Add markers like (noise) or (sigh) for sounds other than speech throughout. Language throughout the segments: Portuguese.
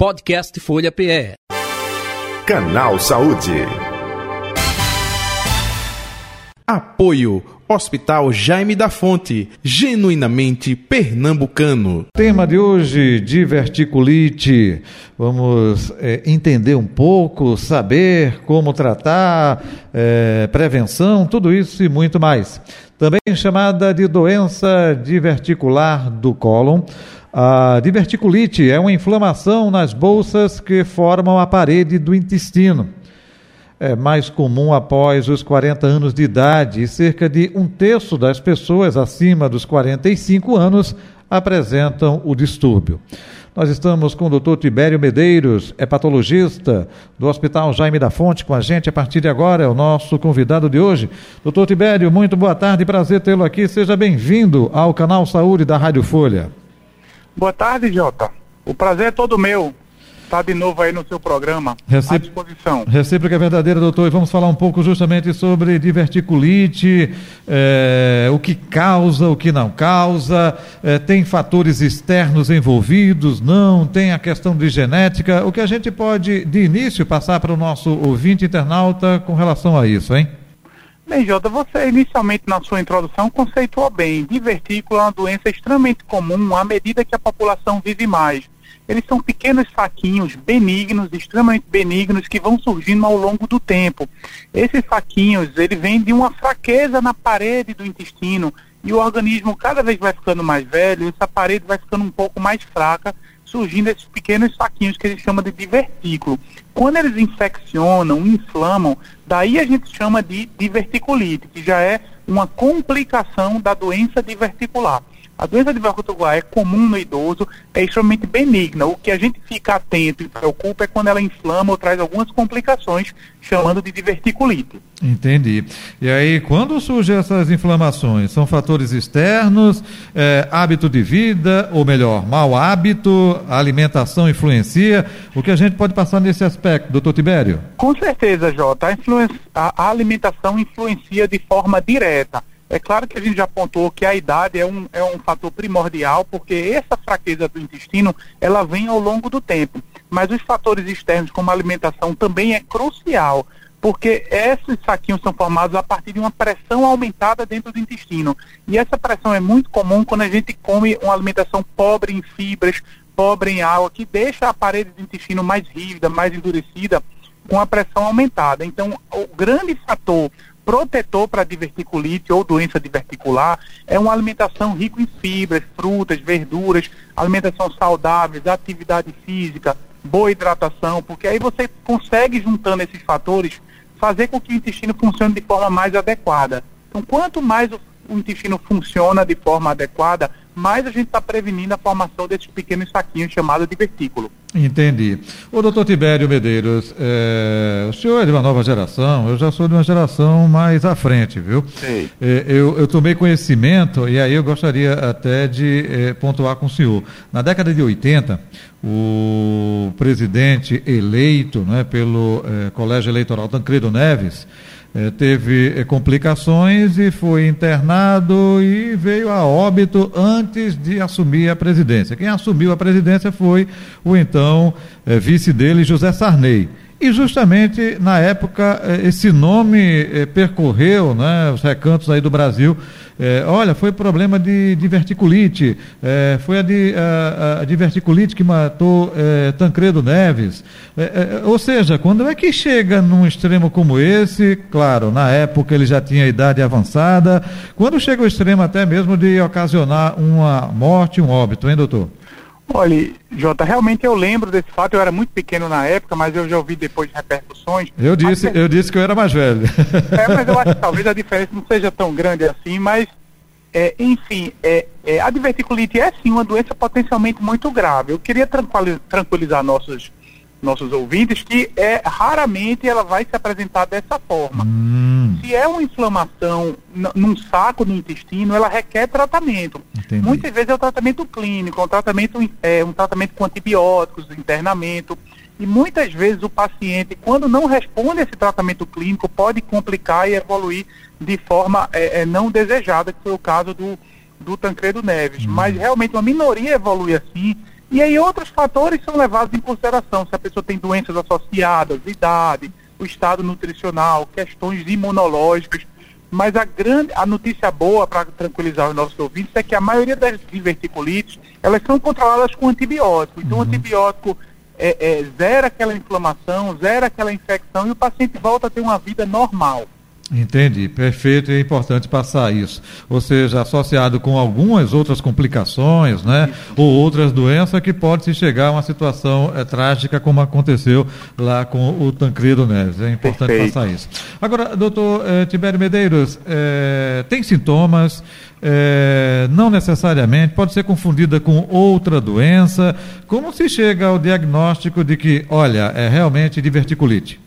Podcast Folha PE. Canal Saúde. Apoio Hospital Jaime da Fonte, genuinamente pernambucano. Tema de hoje, diverticulite. Vamos é, entender um pouco, saber como tratar, é, prevenção, tudo isso e muito mais. Também chamada de doença diverticular do cólon. A diverticulite é uma inflamação nas bolsas que formam a parede do intestino é mais comum após os 40 anos de idade e cerca de um terço das pessoas acima dos 45 anos apresentam o distúrbio. Nós estamos com o Dr. Tibério Medeiros, hepatologista do Hospital Jaime da Fonte, com a gente a partir de agora, é o nosso convidado de hoje. Doutor Tibério, muito boa tarde, prazer tê-lo aqui. Seja bem-vindo ao canal Saúde da Rádio Folha. Boa tarde, Jota. O prazer é todo meu está de novo aí no seu programa, Recep... à disposição. Recíproca é verdadeira, doutor, e vamos falar um pouco justamente sobre diverticulite, é, o que causa, o que não causa, é, tem fatores externos envolvidos, não, tem a questão de genética, o que a gente pode, de início, passar para o nosso ouvinte internauta com relação a isso, hein? Bem, Jota, você inicialmente na sua introdução conceituou bem. Divertículo é uma doença extremamente comum à medida que a população vive mais eles são pequenos saquinhos benignos, extremamente benignos, que vão surgindo ao longo do tempo. Esses saquinhos, ele vem de uma fraqueza na parede do intestino, e o organismo cada vez vai ficando mais velho, essa parede vai ficando um pouco mais fraca, surgindo esses pequenos saquinhos que a gente chama de divertículo. Quando eles infeccionam, inflamam, daí a gente chama de diverticulite, que já é uma complicação da doença diverticular. A doença diverticular é comum no idoso, é extremamente benigna. O que a gente fica atento e preocupa é quando ela inflama ou traz algumas complicações, chamando de diverticulite. Entendi. E aí, quando surgem essas inflamações? São fatores externos, é, hábito de vida, ou melhor, mau hábito, a alimentação influencia? O que a gente pode passar nesse aspecto, doutor Tibério? Com certeza, Jota. A, a alimentação influencia de forma direta. É claro que a gente já apontou que a idade é um, é um fator primordial, porque essa fraqueza do intestino, ela vem ao longo do tempo. Mas os fatores externos, como a alimentação, também é crucial, porque esses saquinhos são formados a partir de uma pressão aumentada dentro do intestino. E essa pressão é muito comum quando a gente come uma alimentação pobre em fibras, pobre em água, que deixa a parede do intestino mais rígida, mais endurecida, com a pressão aumentada. Então, o grande fator protetor para diverticulite ou doença diverticular é uma alimentação rica em fibras, frutas, verduras, alimentação saudável, atividade física, boa hidratação, porque aí você consegue, juntando esses fatores, fazer com que o intestino funcione de forma mais adequada. Então, quanto mais o, o intestino funciona de forma adequada, mais a gente está prevenindo a formação desses pequenos saquinhos chamados de vertículo. Entendi. O doutor Tibério Medeiros, é, o senhor é de uma nova geração, eu já sou de uma geração mais à frente, viu? Sim. É, eu, eu, tomei conhecimento, e aí eu gostaria até de é, pontuar com o senhor. Na década de 80, o presidente eleito né, pelo Colégio Eleitoral Tancredo Neves, é, teve é, complicações e foi internado e veio a óbito antes de assumir a presidência. Quem assumiu a presidência foi o então é, vice dele, José Sarney. E justamente na época é, esse nome é, percorreu né, os recantos aí do Brasil é, olha, foi problema de diverticulite, é, foi a, de, a, a diverticulite que matou é, Tancredo Neves. É, é, ou seja, quando é que chega num extremo como esse, claro, na época ele já tinha idade avançada, quando chega ao extremo até mesmo de ocasionar uma morte, um óbito, hein, doutor? Olha, Jota, realmente eu lembro desse fato, eu era muito pequeno na época, mas eu já ouvi depois de repercussões. Eu disse, eu disse que eu era mais velho. É, mas eu acho que talvez a diferença não seja tão grande assim, mas, é, enfim, é, é, a diverticulite é sim uma doença potencialmente muito grave. Eu queria tranquilizar nossos nossos ouvintes que é raramente ela vai se apresentar dessa forma. Hum. Se é uma inflamação num saco do intestino, ela requer tratamento. Entendi. Muitas vezes é o tratamento clínico, é um tratamento, é, um tratamento com antibióticos, internamento. E muitas vezes o paciente, quando não responde a esse tratamento clínico, pode complicar e evoluir de forma é, é, não desejada, que foi o caso do, do Tancredo Neves. Hum. Mas realmente uma minoria evolui assim E aí outros fatores são levados em consideração, se a pessoa tem doenças associadas, idade, o estado nutricional, questões imunológicas. Mas a grande, a notícia boa para tranquilizar os nossos ouvintes é que a maioria das diverticulites, elas são controladas com antibiótico. Então uhum. o antibiótico é, é, zera aquela inflamação, zera aquela infecção e o paciente volta a ter uma vida normal. Entendi, perfeito, e é importante passar isso. Ou seja, associado com algumas outras complicações, né? Ou outras doenças que pode se chegar a uma situação é, trágica, como aconteceu lá com o Tancredo Neves. É importante perfeito. passar isso. Agora, doutor é, Tibério Medeiros, é, tem sintomas, não necessariamente, pode ser confundida com outra doença. Como se chega ao diagnóstico de que, olha, é realmente diverticulite?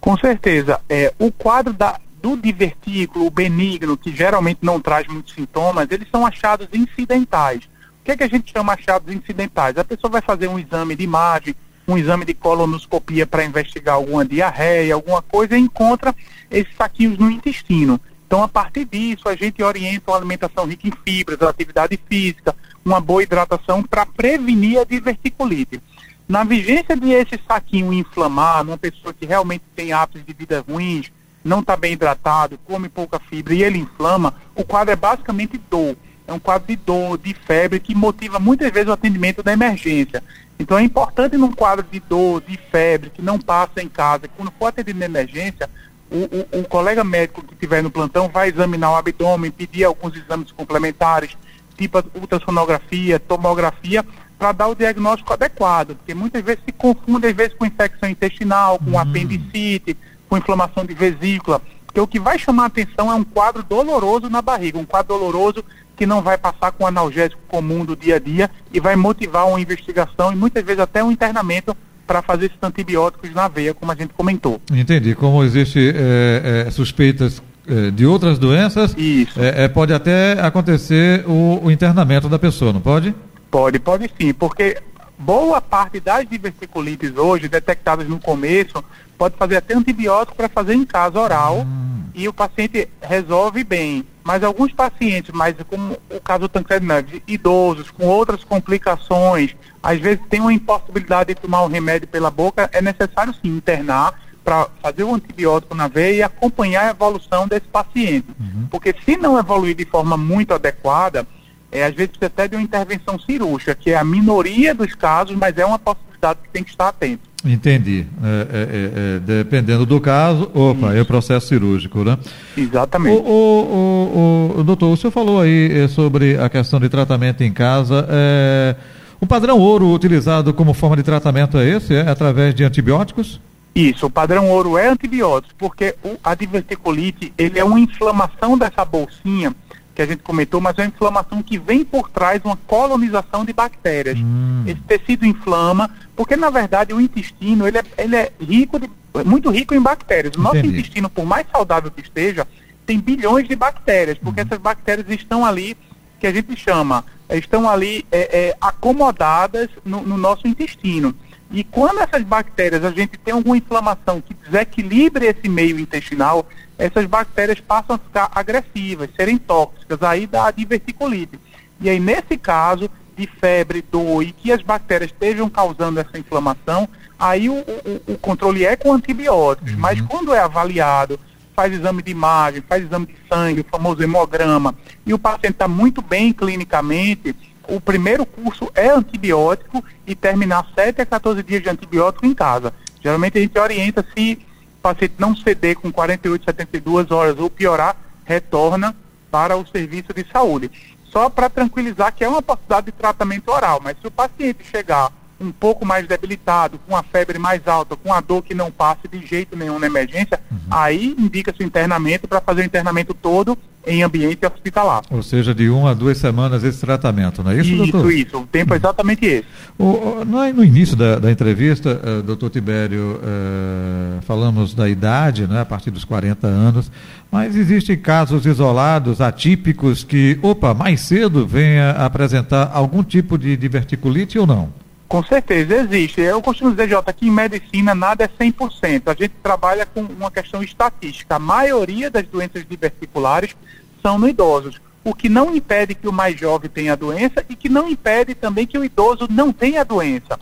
Com certeza. É, o quadro da, do divertículo, o benigno, que geralmente não traz muitos sintomas, eles são achados incidentais. O que, é que a gente chama achados incidentais? A pessoa vai fazer um exame de imagem, um exame de colonoscopia para investigar alguma diarreia, alguma coisa, e encontra esses saquinhos no intestino. Então, a partir disso, a gente orienta uma alimentação rica em fibras, atividade física, uma boa hidratação para prevenir a diverticulite. Na vigência de esse saquinho inflamar, numa pessoa que realmente tem hábitos de vida ruins, não está bem hidratado, come pouca fibra e ele inflama, o quadro é basicamente dor. É um quadro de dor, de febre, que motiva muitas vezes o atendimento da emergência. Então é importante num quadro de dor, de febre, que não passa em casa, que quando for atendido na emergência, o, o, o colega médico que estiver no plantão vai examinar o abdômen, pedir alguns exames complementares, tipo ultrassonografia, tomografia, para dar o diagnóstico adequado, porque muitas vezes se confunde às vezes com infecção intestinal, com hum. apendicite, com inflamação de vesícula, porque o que vai chamar a atenção é um quadro doloroso na barriga, um quadro doloroso que não vai passar com analgésico comum do dia a dia e vai motivar uma investigação e muitas vezes até um internamento para fazer esses antibióticos na veia, como a gente comentou. Entendi. Como existe é, é, suspeitas é, de outras doenças, é, é, pode até acontecer o, o internamento da pessoa, não pode? Pode, pode sim, porque boa parte das diverticulites hoje, detectadas no começo, pode fazer até antibiótico para fazer em casa oral hum. e o paciente resolve bem. Mas alguns pacientes, mais como o caso do Tancredo Neves, idosos, com outras complicações, às vezes tem uma impossibilidade de tomar o um remédio pela boca, é necessário sim internar para fazer o antibiótico na veia e acompanhar a evolução desse paciente. Uhum. Porque se não evoluir de forma muito adequada, é, às vezes precisa até de uma intervenção cirúrgica, que é a minoria dos casos, mas é uma possibilidade que tem que estar atento. Entendi. É, é, é, é dependendo do caso, opa, é o processo cirúrgico, né? Exatamente. O, o, o, o, doutor, o senhor falou aí eh, sobre a questão de tratamento em casa. É, o padrão ouro utilizado como forma de tratamento é esse? É através de antibióticos? Isso, o padrão ouro é antibiótico, porque o, a diverticulite, ele é uma inflamação dessa bolsinha que a gente comentou, mas é uma inflamação que vem por trás uma colonização de bactérias. Hum. Esse tecido inflama, porque na verdade o intestino ele é, ele é rico de, muito rico em bactérias. O nosso intestino, por mais saudável que esteja, tem bilhões de bactérias, porque hum. essas bactérias estão ali, que a gente chama, estão ali é, é, acomodadas no, no nosso intestino. E quando essas bactérias, a gente tem alguma inflamação que desequilibre esse meio intestinal, essas bactérias passam a ficar agressivas, serem tóxicas, aí dá diverticulite. E aí, nesse caso de febre, dor e que as bactérias estejam causando essa inflamação, aí o, o, o controle é com antibióticos. Uhum. Mas quando é avaliado, faz exame de imagem, faz exame de sangue, o famoso hemograma, e o paciente está muito bem clinicamente, o primeiro curso é antibiótico e terminar 7 a 14 dias de antibiótico em casa. Geralmente a gente orienta se o paciente não ceder com 48, 72 horas ou piorar, retorna para o serviço de saúde. Só para tranquilizar que é uma possibilidade de tratamento oral, mas se o paciente chegar um pouco mais debilitado, com a febre mais alta, com a dor que não passa de jeito nenhum na emergência, uhum. aí indica-se o internamento para fazer o internamento todo em ambiente hospitalar. Ou seja, de uma a duas semanas esse tratamento, não é isso, isso doutor? Isso, isso. O tempo é exatamente esse. O, o, no, início da, da entrevista, uh, doutor Tibério, uh, falamos da idade, né, a partir dos 40 anos, mas existem casos isolados, atípicos, que, opa, mais cedo venha apresentar algum tipo de diverticulite ou não? Com certeza, existe. Eu costumo dizer, Jota, que em medicina nada é 100%. A gente trabalha com uma questão estatística. A maioria das doenças diverticulares são no idosos. o que não impede que o mais jovem tenha a doença e que não impede também que o idoso não tenha a doença.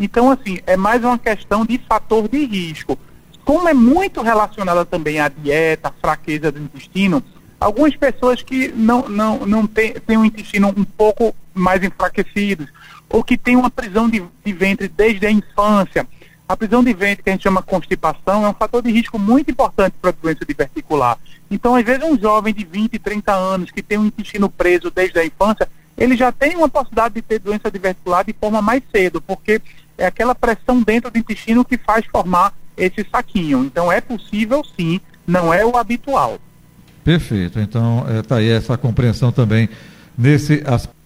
Então, assim, é mais uma questão de fator de risco. Como é muito relacionada também à dieta, à fraqueza do intestino, algumas pessoas que não, não, não têm tem um intestino um pouco mais enfraquecido, ou que têm uma prisão de, de ventre desde a infância, a prisão de ventre, que a gente chama constipação, é um fator de risco muito importante para a doença diverticular. Então, às vezes, um jovem de 20, 30 anos que tem um intestino preso desde a infância, ele já tem uma possibilidade de ter doença diverticular de forma mais cedo, porque é aquela pressão dentro do intestino que faz formar esse saquinho. Então, é possível sim, não é o habitual. Perfeito. Então, está é, aí essa compreensão também nesse aspecto.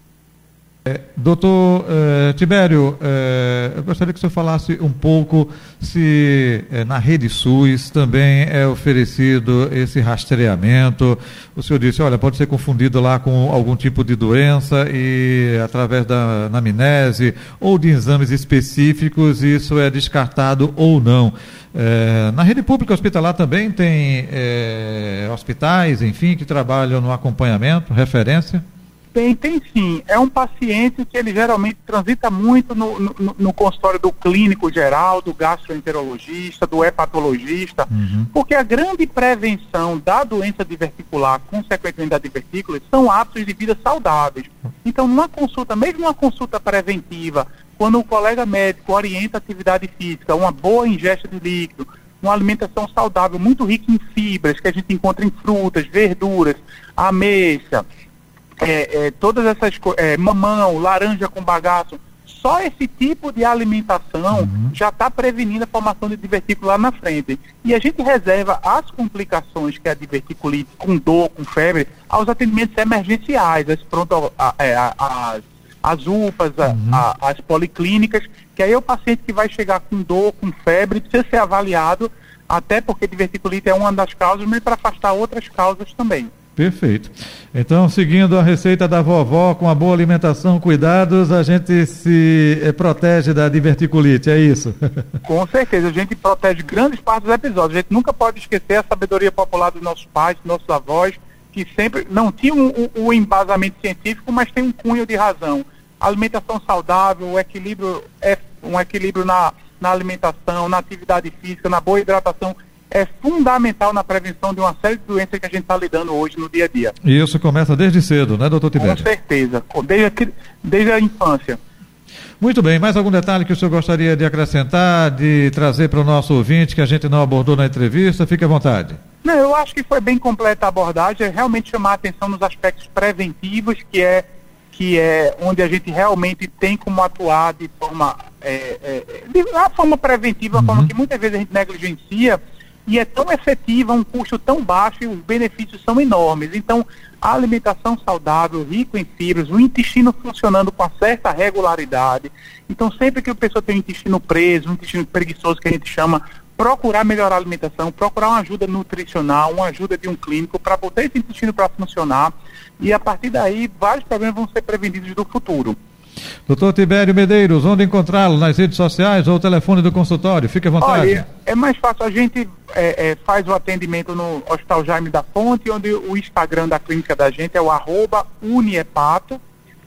É, doutor é, Tibério, é, eu gostaria que o senhor falasse um pouco se é, na rede SUS também é oferecido esse rastreamento. O senhor disse, olha, pode ser confundido lá com algum tipo de doença e através da anamnese ou de exames específicos isso é descartado ou não. Na rede pública hospitalar também tem hospitais, enfim, que trabalham no acompanhamento, referência? Tem, tem sim. É um paciente que ele geralmente transita muito no, no, no consultório do clínico geral, do gastroenterologista, do hepatologista, uhum. porque a grande prevenção da doença diverticular, consequentemente da divertícula, são hábitos de vida saudáveis. Então, numa consulta, mesmo uma consulta preventiva, quando o colega médico orienta a atividade física, uma boa ingesta de líquido, uma alimentação saudável, muito rica em fibras, que a gente encontra em frutas, verduras, ameixa, é, é, todas essas coisas, é, mamão, laranja com bagaço, só esse tipo de alimentação uhum. já está prevenindo a formação de divertículo lá na frente. E a gente reserva as complicações que é a diverticulite, com dor, com febre, aos atendimentos emergenciais, as, pronto, a, a, é, a, as, as UPAs, uhum. as policlínicas, que aí é o paciente que vai chegar com dor, com febre, precisa ser avaliado, até porque diverticulite é uma das causas, mas para afastar outras causas também. Perfeito. Então, seguindo a receita da vovó, com a boa alimentação, cuidados, a gente se eh, protege da diverticulite, é isso? (laughs) Com certeza, a gente protege grandes partes dos episódios. A gente nunca pode esquecer a sabedoria popular dos nossos pais, dos nossos avós, que sempre não tinham o, embasamento científico, mas tem um cunho de razão. Alimentação saudável, o equilíbrio é um equilíbrio na, na alimentação, na atividade física, na boa hidratação é fundamental na prevenção de uma série de doenças que a gente está lidando hoje no dia a dia. E isso começa desde cedo, né, doutor Tibério? Com certeza, desde, desde a infância. Muito bem, mais algum detalhe que o senhor gostaria de acrescentar, de trazer para o nosso ouvinte que a gente não abordou na entrevista? Fique à vontade. Não, eu acho que foi bem completa a abordagem, é realmente chamar a atenção nos aspectos preventivos, que é, que é onde a gente realmente tem como atuar de forma, é, é, de uma forma preventiva, uhum. forma que muitas vezes a gente negligencia, e é tão efetiva, um custo tão baixo e os benefícios são enormes. Então, a alimentação saudável, rico em fibras, o intestino funcionando com certa regularidade. Então, sempre que a pessoa tem um intestino preso, um intestino preguiçoso, que a gente chama, procurar melhorar a alimentação, procurar uma ajuda nutricional, uma ajuda de um clínico para botar esse intestino para funcionar. E a partir daí, vários problemas vão ser prevenidos do futuro. Doutor Tibério Medeiros, onde encontrá-lo? Nas redes sociais ou o telefone do consultório? Fique à vontade. Olha, é mais fácil. A gente é, é, faz o atendimento no Hospital Jaime da Fonte, onde o Instagram da clínica da gente é o arroba uniepato.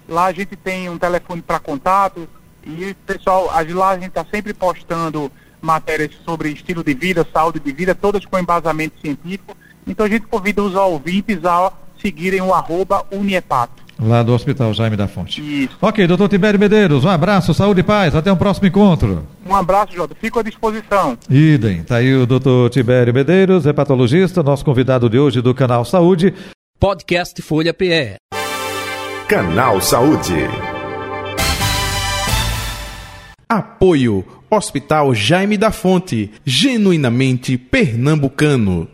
Lá a gente tem um telefone para contato e, pessoal, lá a gente está sempre postando matérias sobre estilo de vida, saúde de vida, todas com embasamento científico. Então a gente convida os ouvintes a seguirem o arroba uniepato. Lá do Hospital Jaime da Fonte. Isso. Ok, doutor Tibério Medeiros, um abraço, saúde e paz, até um próximo encontro. Um abraço, Jota, fico à disposição. Idem, tá aí o doutor Tibério Medeiros, hepatologista, nosso convidado de hoje do Canal Saúde. Podcast Folha PE. Canal Saúde. Apoio Hospital Jaime da Fonte, genuinamente pernambucano.